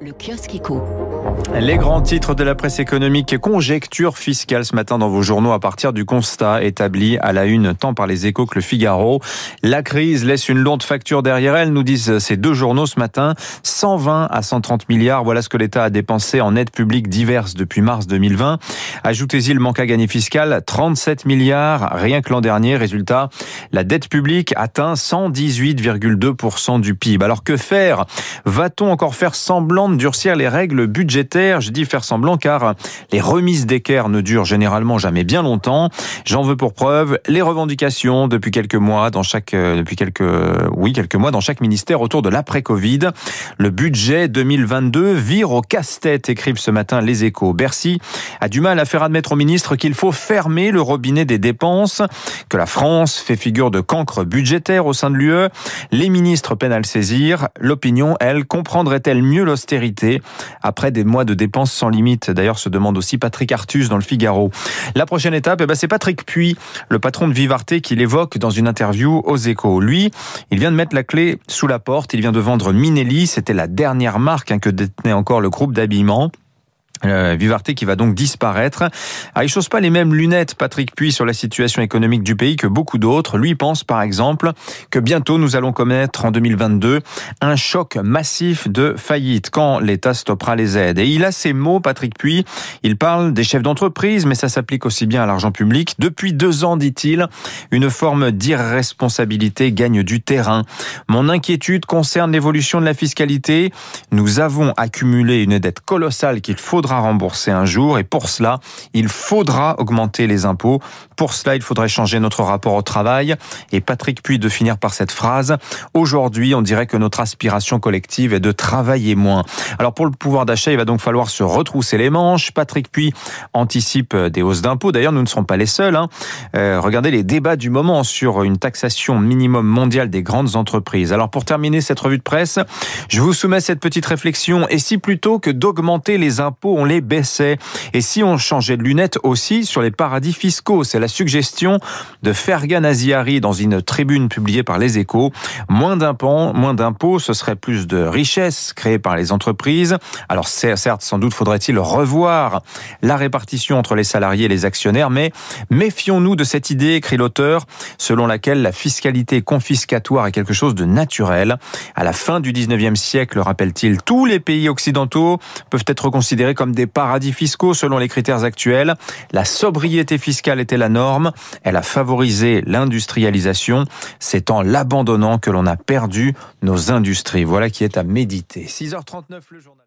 Le kiosque éco. Les grands titres de la presse économique conjecture fiscale ce matin dans vos journaux à partir du constat établi à la une tant par les échos que le Figaro. La crise laisse une lourde facture derrière elle, nous disent ces deux journaux ce matin. 120 à 130 milliards, voilà ce que l'État a dépensé en aides publiques diverses depuis mars 2020. Ajoutez-y le manque à gagner fiscal, 37 milliards rien que l'an dernier. Résultat, la dette publique atteint 118,2% du PIB. Alors que faire? Va-t-on encore faire semblant de durcir les règles budgétaires. Je dis faire semblant car les remises d'équerre ne durent généralement jamais bien longtemps. J'en veux pour preuve les revendications depuis quelques mois dans chaque, euh, depuis quelques, oui, quelques mois dans chaque ministère autour de l'après-Covid. Le budget 2022 vire au casse-tête, écrivent ce matin les échos. Bercy a du mal à faire admettre au ministre qu'il faut fermer le robinet des dépenses, que la France fait figure de cancre budgétaire au sein de l'UE. Les ministres peinent à le saisir. L'opinion, elle, comprendrait-elle mieux l'austérité après des mois de dépenses sans limite. D'ailleurs, se demande aussi Patrick Artus dans le Figaro. La prochaine étape, eh ben, c'est Patrick Puy, le patron de Vivarté, qui l'évoque dans une interview aux échos. Lui, il vient de mettre la clé sous la porte. Il vient de vendre Minelli. C'était la dernière marque hein, que détenait encore le groupe d'habillement. Euh, Vivarté qui va donc disparaître. Ah, il chose pas les mêmes lunettes, Patrick Puy, sur la situation économique du pays que beaucoup d'autres. Lui pense par exemple que bientôt nous allons connaître en 2022 un choc massif de faillite quand l'État stoppera les aides. Et il a ces mots, Patrick Puy. Il parle des chefs d'entreprise, mais ça s'applique aussi bien à l'argent public. Depuis deux ans, dit-il, une forme d'irresponsabilité gagne du terrain. Mon inquiétude concerne l'évolution de la fiscalité. Nous avons accumulé une dette colossale qu'il faudra rembourser un jour et pour cela, il faudra augmenter les impôts. Pour cela, il faudrait changer notre rapport au travail. Et Patrick Puy de finir par cette phrase. Aujourd'hui, on dirait que notre aspiration collective est de travailler moins. Alors pour le pouvoir d'achat, il va donc falloir se retrousser les manches. Patrick Puy anticipe des hausses d'impôts. D'ailleurs, nous ne serons pas les seuls. Hein. Euh, regardez les débats du moment sur une taxation minimum mondiale des grandes entreprises. Alors pour terminer cette revue de presse, je vous soumets cette petite réflexion. Et si plutôt que d'augmenter les impôts, on les baissait Et si on changeait de lunettes aussi sur les paradis fiscaux C'est la suggestion de Fergan Aziari dans une tribune publiée par Les Échos. Moins d'impôts, moins d'impôts, ce serait plus de richesses créées par les entreprises. Alors certes, sans doute faudrait-il revoir la répartition entre les salariés et les actionnaires, mais méfions-nous de cette idée, écrit l'auteur, selon laquelle la fiscalité confiscatoire est quelque chose de naturel. À la fin du 19e siècle, rappelle-t-il, tous les pays occidentaux peuvent être considérés comme des paradis fiscaux selon les critères actuels. La sobriété fiscale était la norme. Elle a favorisé l'industrialisation. C'est en l'abandonnant que l'on a perdu nos industries. Voilà qui est à méditer. 6h39 le journal.